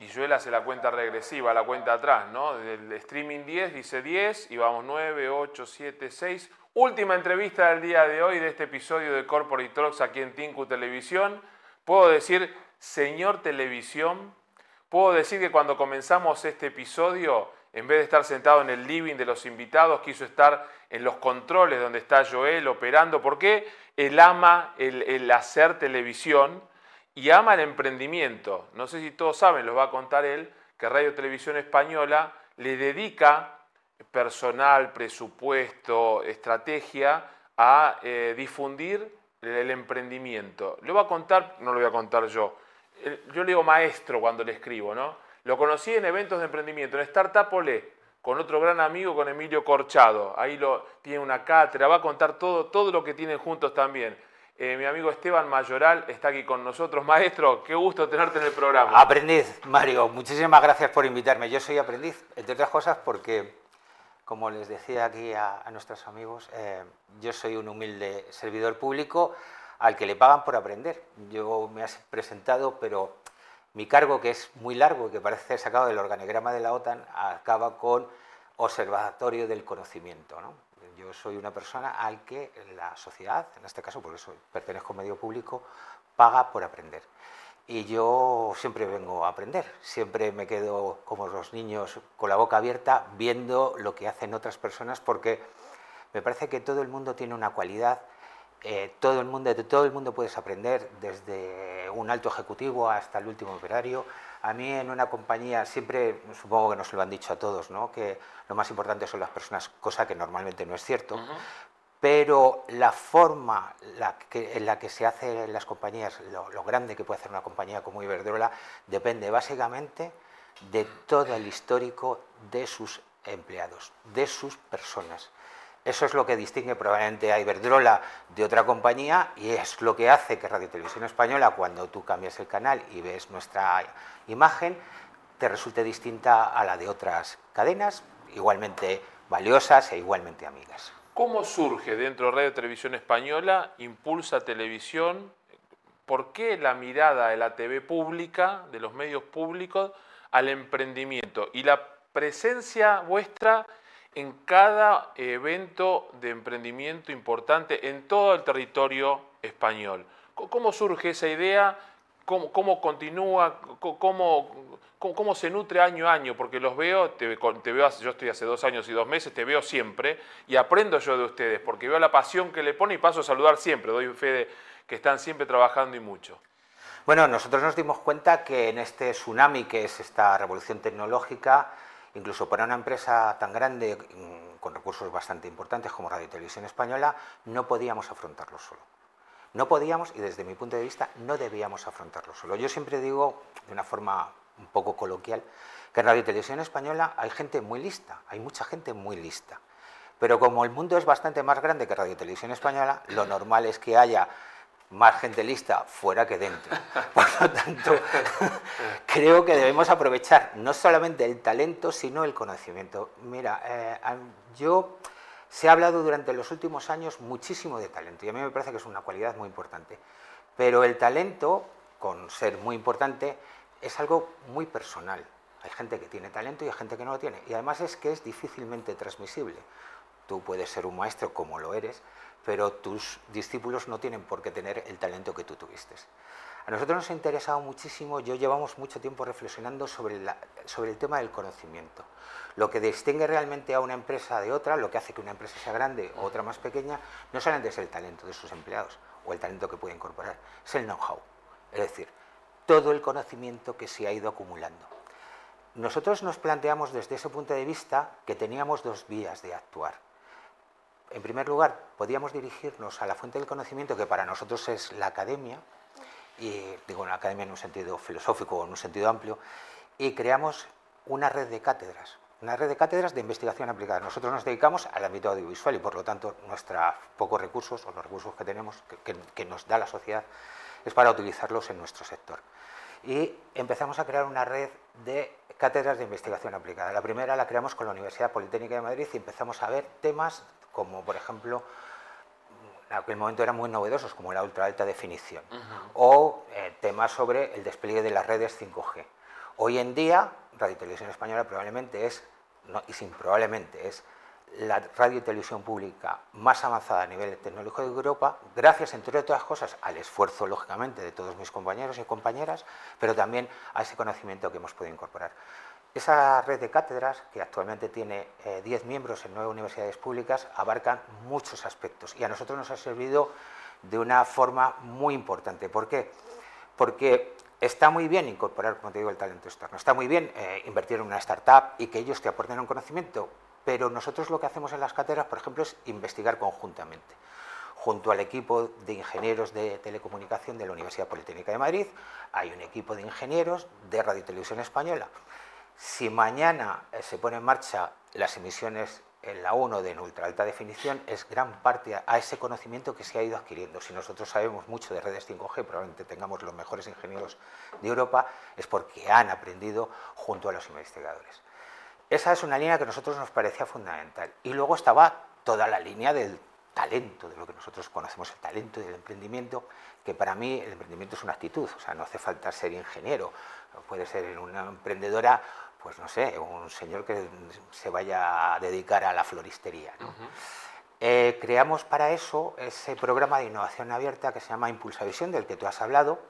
y Joel hace la cuenta regresiva, la cuenta atrás, ¿no? Del streaming 10 dice 10 y vamos 9, 8, 7, 6. Última entrevista del día de hoy de este episodio de Corporate Talks aquí en Tinku Televisión. Puedo decir, señor televisión, puedo decir que cuando comenzamos este episodio, en vez de estar sentado en el living de los invitados, quiso estar en los controles donde está Joel operando, porque él ama el, el hacer televisión y ama el emprendimiento. No sé si todos saben, lo va a contar él, que Radio Televisión Española le dedica personal, presupuesto, estrategia a eh, difundir el emprendimiento. Lo va a contar, no lo voy a contar yo, yo le digo maestro cuando le escribo, ¿no? Lo conocí en eventos de emprendimiento, en Startup Olé, con otro gran amigo, con Emilio Corchado. Ahí lo, tiene una cátedra, va a contar todo, todo lo que tienen juntos también. Eh, mi amigo Esteban Mayoral está aquí con nosotros. Maestro, qué gusto tenerte en el programa. Aprendiz, Mario, muchísimas gracias por invitarme. Yo soy aprendiz, entre otras cosas porque, como les decía aquí a, nuestros amigos, eh, yo soy un humilde servidor público al que le pagan por aprender. Yo me he presentado, pero mi cargo, que es muy largo y que parece sacado del organigrama de la OTAN, acaba con Observatorio del Conocimiento. ¿no? Yo soy una persona al que la sociedad, en este caso porque soy, pertenezco a un medio público, paga por aprender. Y yo siempre vengo a aprender, siempre me quedo como los niños con la boca abierta viendo lo que hacen otras personas porque me parece que todo el mundo tiene una cualidad, eh, todo el mundo, de todo el mundo puedes aprender, desde un alto ejecutivo hasta el último operario. A mí en una compañía siempre, supongo que nos lo han dicho a todos, ¿no? que lo más importante son las personas, cosa que normalmente no es cierto, pero la forma en la que se hace en las compañías, lo, grande que puede hacer una compañía como Iberdrola, depende básicamente de todo el histórico de sus empleados, de sus personas. Eso es lo que distingue probablemente a Iberdrola de otra compañía y es lo que hace que Radio Televisión Española, cuando tú cambias el canal y ves nuestra imagen, te resulte distinta a la de otras cadenas, igualmente valiosas e igualmente amigas. ¿Cómo surge dentro de Radio Televisión Española, Impulsa Televisión? ¿Por qué la mirada de la TV pública, de los medios públicos, al emprendimiento y la presencia vuestra en cada evento de emprendimiento importante en todo el territorio español. ¿Cómo surge esa idea? ¿Cómo, continúa? ¿Cómo, se nutre año a año? Porque los veo, te, veo, yo estoy hace dos años y dos meses, te veo siempre y aprendo yo de ustedes porque veo la pasión que le pone y paso a saludar siempre. Doy fe de que están siempre trabajando y mucho. Bueno, nosotros nos dimos cuenta que en este tsunami que es esta revolución tecnológica, Incluso para una empresa tan grande, mm, con recursos bastante importantes como Radio Televisión Española, no podíamos afrontarlo solo. No podíamos y desde mi punto de vista no debíamos afrontarlo solo. Yo siempre digo, de una forma un poco coloquial, que en Radio Televisión Española hay gente muy lista, hay mucha gente muy lista. Pero como el mundo es bastante más grande que Radio Televisión Española, lo normal es que haya más gente lista fuera que dentro. Por lo tanto, creo que debemos aprovechar no solamente el talento, sino el conocimiento. Mira, eh, yo se ha hablado durante los últimos años muchísimo de talento y a mí me parece que es una cualidad muy importante. Pero el talento, con ser muy importante, es algo muy personal. Hay gente que tiene talento y hay gente que no lo tiene. Y además es que es difícilmente transmisible. Tú puedes ser un maestro como lo eres, pero tus discípulos no tienen por qué tener el talento que tú tuviste. A nosotros nos ha interesado muchísimo, yo llevamos mucho tiempo reflexionando sobre, el tema del conocimiento. Lo que distingue realmente a una empresa de otra, lo que hace que una empresa sea grande o otra más pequeña, no solamente es el talento de sus empleados o el talento que puede incorporar, es el know-how. Es decir, todo el conocimiento que se ha ido acumulando. Nosotros nos planteamos desde ese punto de vista que teníamos dos vías de actuar en primer lugar, podíamos dirigirnos a la fuente del conocimiento, que para nosotros es la academia, y digo la academia en un sentido filosófico o en un sentido amplio, y creamos una red de cátedras, una red de cátedras de investigación aplicada. Nosotros nos dedicamos al ámbito audiovisual y por lo tanto nuestros pocos recursos o los recursos que tenemos, que nos da la sociedad, es para utilizarlos en nuestro sector. Y empezamos a crear una red de cátedras de investigación aplicada. La primera la creamos con la Universidad Politécnica de Madrid y empezamos a ver temas como por ejemplo, en aquel momento eran muy novedosos, como la ultra alta definición, o eh, temas sobre el despliegue de las redes 5G, Hoy en día, Radio Televisión Española probablemente es, no, y sin probablemente, es la radio y televisión pública más avanzada a nivel tecnológico de Europa, gracias, entre otras cosas, al esfuerzo, lógicamente, de todos mis compañeros y compañeras, pero también a ese conocimiento que hemos podido incorporar. Esa red de cátedras, que actualmente tiene 10 eh, miembros en nueve universidades públicas, abarcan muchos aspectos y a nosotros nos ha servido de una forma muy importante. ¿Por qué? Porque está muy bien incorporar, como te digo, el talento externo, está muy bien eh, invertir en una startup y que ellos te aporten un conocimiento, pero nosotros lo que hacemos en las cátedras, por ejemplo, es investigar conjuntamente. Junto al equipo de ingenieros de telecomunicación de la Universidad Politécnica de Madrid, hay un equipo de ingenieros de Radio y Televisión Española. Si mañana eh, se pone en marcha las emisiones en la 1 de ultra alta definición, es gran parte a ese conocimiento que se ha ido adquiriendo. Si nosotros sabemos mucho de redes 5G, probablemente tengamos los mejores ingenieros de Europa, es porque han aprendido junto a los investigadores. Esa es una línea que a nosotros nos parecía fundamental. Y luego estaba toda la línea del talento, de lo que nosotros conocemos el talento y el emprendimiento, que para mí el emprendimiento es una actitud, o sea, no hace falta ser ingeniero, puede ser una emprendedora, pues no sé, un señor que se vaya a dedicar a la floristería. Eh, creamos para eso ese programa de innovación abierta que se llama Impulsa Visión, del que tú has hablado,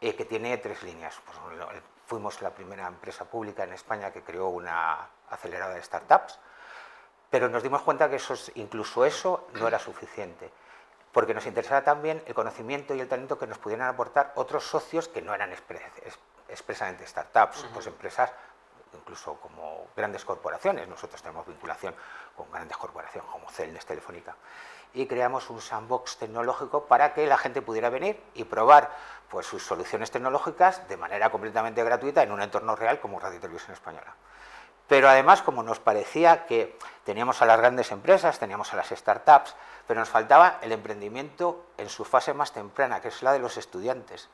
eh, que tiene tres líneas. Pues, fuimos la primera empresa pública en España que creó una aceleradora de startups, pero nos dimos cuenta que eso, incluso eso no era suficiente, porque nos interesaba también el conocimiento y el talento que nos pudieran aportar otros socios que no eran expresamente startups, pues empresas incluso como grandes corporaciones. Nosotros tenemos vinculación con grandes corporaciones como Celnes Telefónica y creamos un sandbox tecnológico para que la gente pudiera venir y probar pues, sus soluciones tecnológicas de manera completamente gratuita en un entorno real como Radio Televisión Española. Pero además, como nos parecía que teníamos a las grandes empresas, teníamos a las startups, pero nos faltaba el emprendimiento en su fase más temprana, que es la de los estudiantes.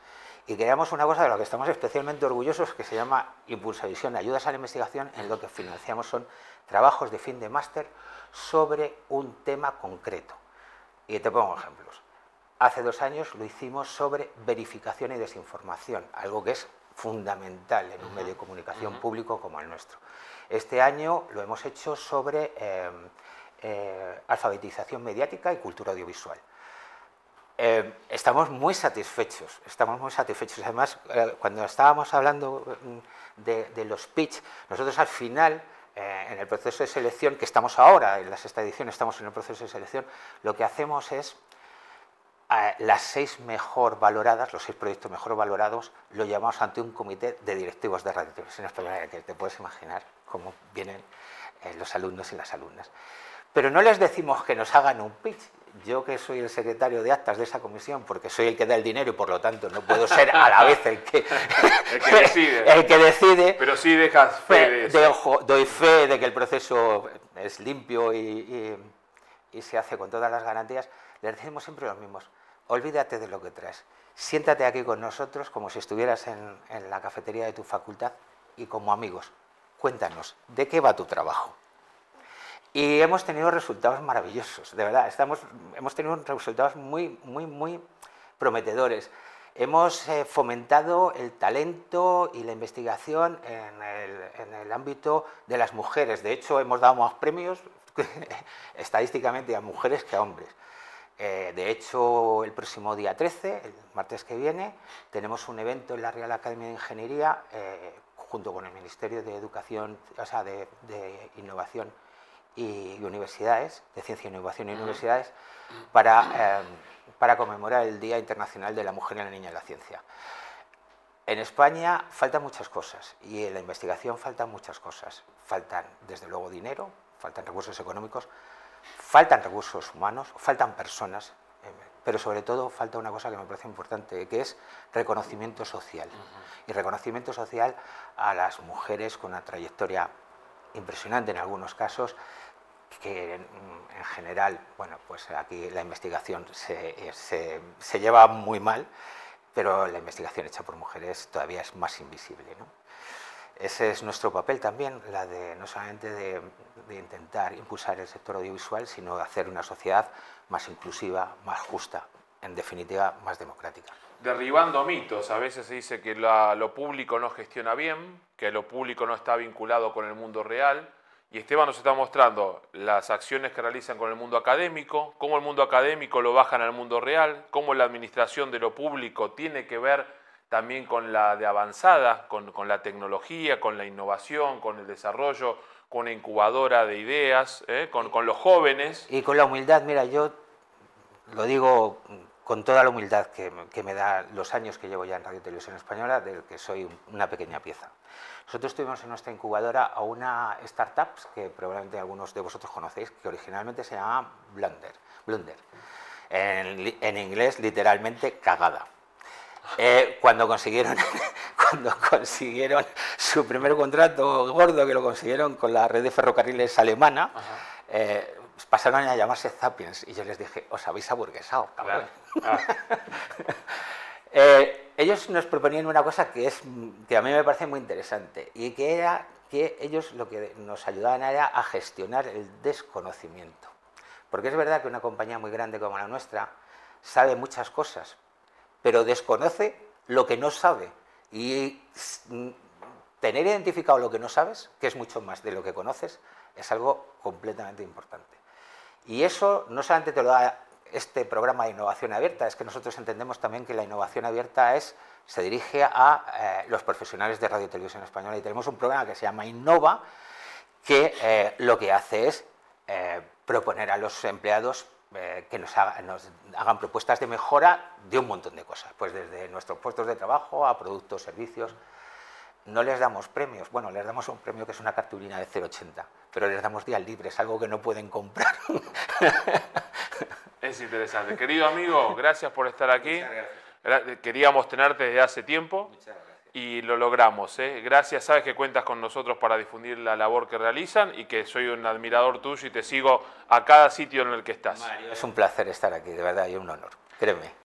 Y creamos una cosa de la que estamos especialmente orgullosos, que se llama Impulsavisión, ayudas a la investigación, en lo que financiamos son trabajos de fin de máster sobre un tema concreto. Y te pongo ejemplos. Hace dos años lo hicimos sobre verificación y desinformación, algo que es fundamental en un medio de comunicación público como el nuestro. Este año lo hemos hecho sobre eh, eh, alfabetización mediática y cultura audiovisual. Eh, estamos muy satisfechos, estamos muy satisfechos. Además, cuando estábamos hablando mm, de, los pitch, nosotros al final eh, en el proceso de selección, que estamos ahora, en la sexta edición estamos en el proceso de selección, lo que hacemos es eh, las seis mejor valoradas, los seis proyectos mejor valorados, lo llamamos ante un comité de directivos de Radio Televisión Española, que te puedes imaginar cómo vienen eh, los alumnos y las alumnas. Pero no les decimos que nos hagan un pitch, yo que soy el secretario de actas de esa comisión, porque soy el que da el dinero y por lo tanto no puedo ser a la vez el que, decide, Pero sí dejas fe de eso. doy fe de que el proceso es limpio y, se hace con todas las garantías. Les decimos siempre los mismos, olvídate de lo que traes. Siéntate aquí con nosotros como si estuvieras en, en la cafetería de tu facultad y como amigos. Cuéntanos, ¿de qué va tu trabajo? Y hemos tenido resultados maravillosos, de verdad. Estamos, hemos tenido resultados muy, muy, muy prometedores. Hemos eh, fomentado el talento y la investigación en el, ámbito de las mujeres. De hecho, hemos dado más premios estadísticamente a mujeres que a hombres. Eh, de hecho, el próximo día 13, el martes que viene, tenemos un evento en la Real Academia de Ingeniería eh, junto con el Ministerio de Educación, o sea, de Innovación y universidades, de ciencia, innovación y universidades, para, em, para conmemorar el Día Internacional de la Mujer y la Niña en la Ciencia. En España faltan muchas cosas y en la investigación faltan muchas cosas. Faltan, desde luego, dinero, faltan recursos económicos, faltan recursos humanos, faltan personas, em, pero sobre todo falta una cosa que me parece importante, que es reconocimiento social. Y reconocimiento social a las mujeres con una trayectoria impresionante en algunos casos que en, general, bueno, pues aquí la investigación se, se, lleva muy mal, pero la investigación hecha por mujeres todavía es más invisible. ¿no? Ese es nuestro papel también, la de no solamente de, de, intentar impulsar el sector audiovisual, sino de hacer una sociedad más inclusiva, más justa en definitiva, más democrática. Derribando mitos, a veces se dice que lo público no gestiona bien, que lo público no está vinculado con el mundo real. Y Esteban nos está mostrando las acciones que realizan con el mundo académico, cómo el mundo académico lo bajan al mundo real, cómo la administración de lo público tiene que ver también con la de avanzada, con, la tecnología, con la innovación, con el desarrollo, con una incubadora de ideas, ¿eh? con, con los jóvenes. Y con la humildad, mira, yo lo digo con toda la humildad que, me da los años que llevo ya en Radio Televisión Española, del que soy una pequeña pieza. Nosotros tuvimos en nuestra incubadora a una startup que probablemente algunos de vosotros conocéis, que originalmente se llamaba Blunder. Blunder. En, inglés, literalmente, cagada. Eh, cuando, consiguieron, cuando consiguieron su primer contrato gordo, que lo consiguieron con la red de ferrocarriles alemana, eh, pasaron a llamarse Zapiens y yo les dije, os habéis aburguesado, cabrón. Ah. Eh, ellos nos proponían una cosa que, es, que a mí me parece muy interesante y que era que ellos lo que nos ayudaban era a gestionar el desconocimiento. Porque es verdad que una compañía muy grande como la nuestra sabe muchas cosas, pero desconoce lo que no sabe. Y tener identificado lo que no sabes, que es mucho más de lo que conoces, es algo completamente importante. Y eso no solamente te lo da este programa de innovación abierta, es que nosotros entendemos también que la innovación abierta es, se dirige a eh, los profesionales de Radio y Televisión Española y tenemos un programa que se llama Innova, que eh, lo que hace es eh, proponer a los empleados que nos, nos, hagan propuestas de mejora de un montón de cosas, pues desde nuestros puestos de trabajo a productos, servicios. No les damos premios, bueno, les damos un premio que es una cartulina de 0,80 pero les damos días libres, algo que no pueden comprar. Es interesante. Querido amigo, gracias por estar aquí. Queríamos tenerte desde hace tiempo y lo logramos. ¿eh? Gracias, sabes que cuentas con nosotros para difundir la labor que realizan y que soy un admirador tuyo y te sigo a cada sitio en el que estás. Mario, es un placer estar aquí, de verdad, y un honor. Créeme.